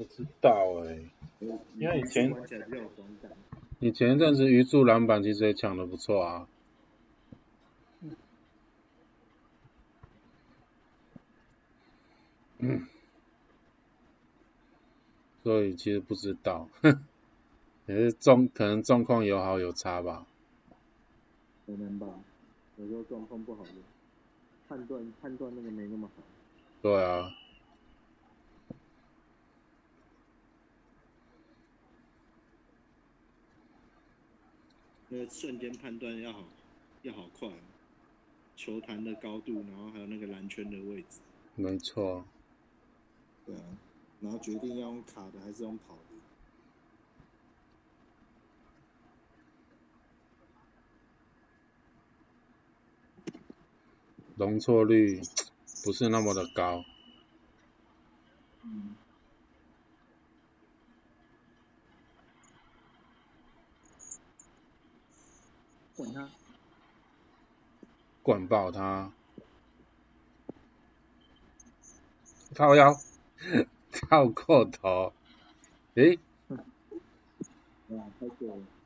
不知道哎、因为以前。你前一阵子鱼柱篮板其实也抢的不错啊。嗯，所以其实不知道，也是状可能状况有好有差吧。可能吧，有时候状况不好的，判断判断那个没那么好。对啊，那个瞬间判断要好，要好快，球弹的高度，然后还有那个篮圈的位置，没错。对啊，然后决定要用卡的还是用跑的。容错率不是那么的高。管他，管爆他，靠腰，跳过头，诶，对啊，太久了。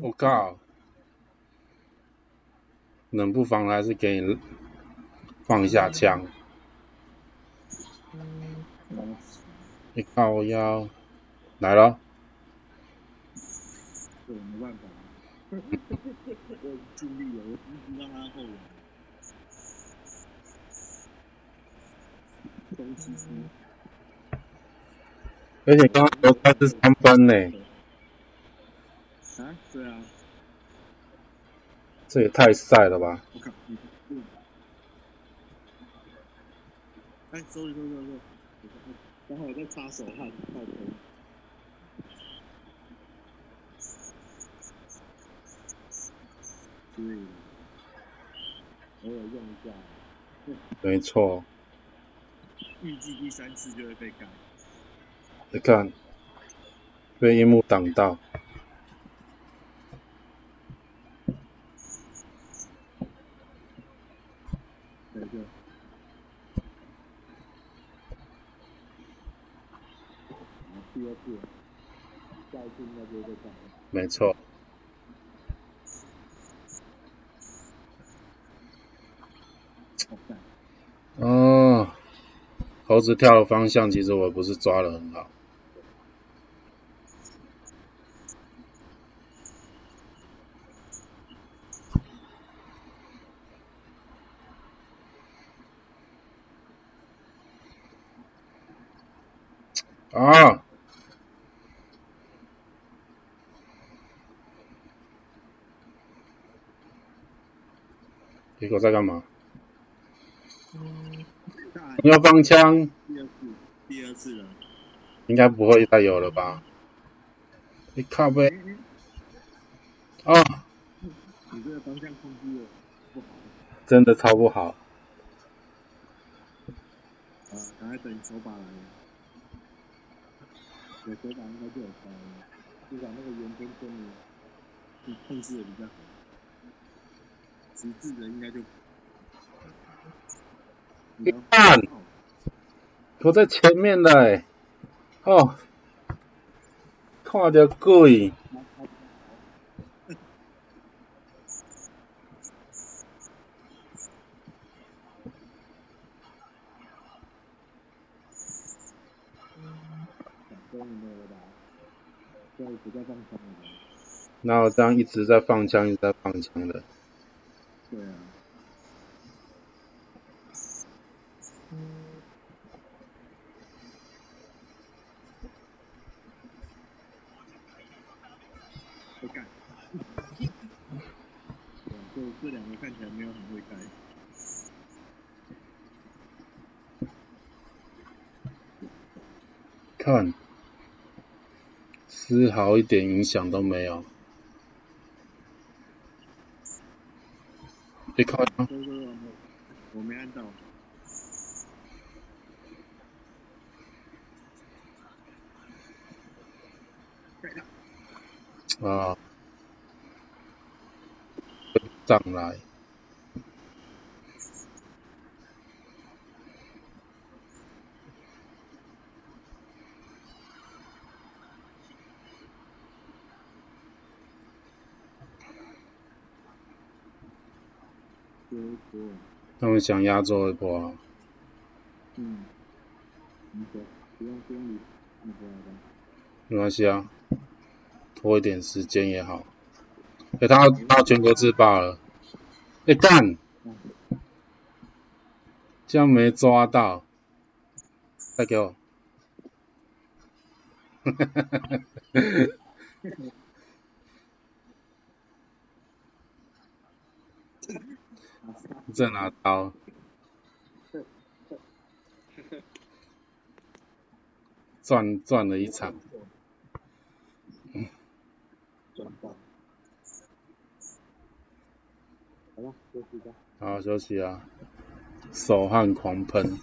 我靠，冷不防还是给你放一下枪，你靠腰，来了，对，没办法。我尽力了，我一直让他后来。东西是而且刚刚球他是三分呢，啊，对啊，这也太晒了吧！我靠，你嗯，哎，收一收收收，刚好我在擦手汗，靠头。所以偶尔用一下，没错，预计第三次就会被干。你看，被樱木挡到，对对。然后第二次，下一次应该就会被改。没错，哦，猴子跳的方向其实我不是抓的很好，啊，结果在干嘛？大你要放枪？第二次，第二次了。应该不会再有了吧？你靠哎背哎，啊，你这个方向控制的不好真的超不好。啊！赶快等手把来了。有手把应该就有招了，至少那个圆圈圈的，你控制的比较好。直至的应该就。你看哦我在前面的欸哦，看着贵，他他比较好想终于没有了吧？现在不再放枪了吧？哪有这样一直在放枪，一直在放枪的？对啊。不干。对，这这两个看起来没有很会盖。看，丝毫一点影响都没有。被卡住。我没按到。啊。上来。他们想压轴一波啊。嗯。不用不用理，没关系啊，拖一点时间也好。哎，他他全国自爆了，哎干，这样没抓到，再给我，哈哈哈哈哈哈。在拿刀。赚赚了一场。好了，休息吧。好，休息啊。手汗狂喷。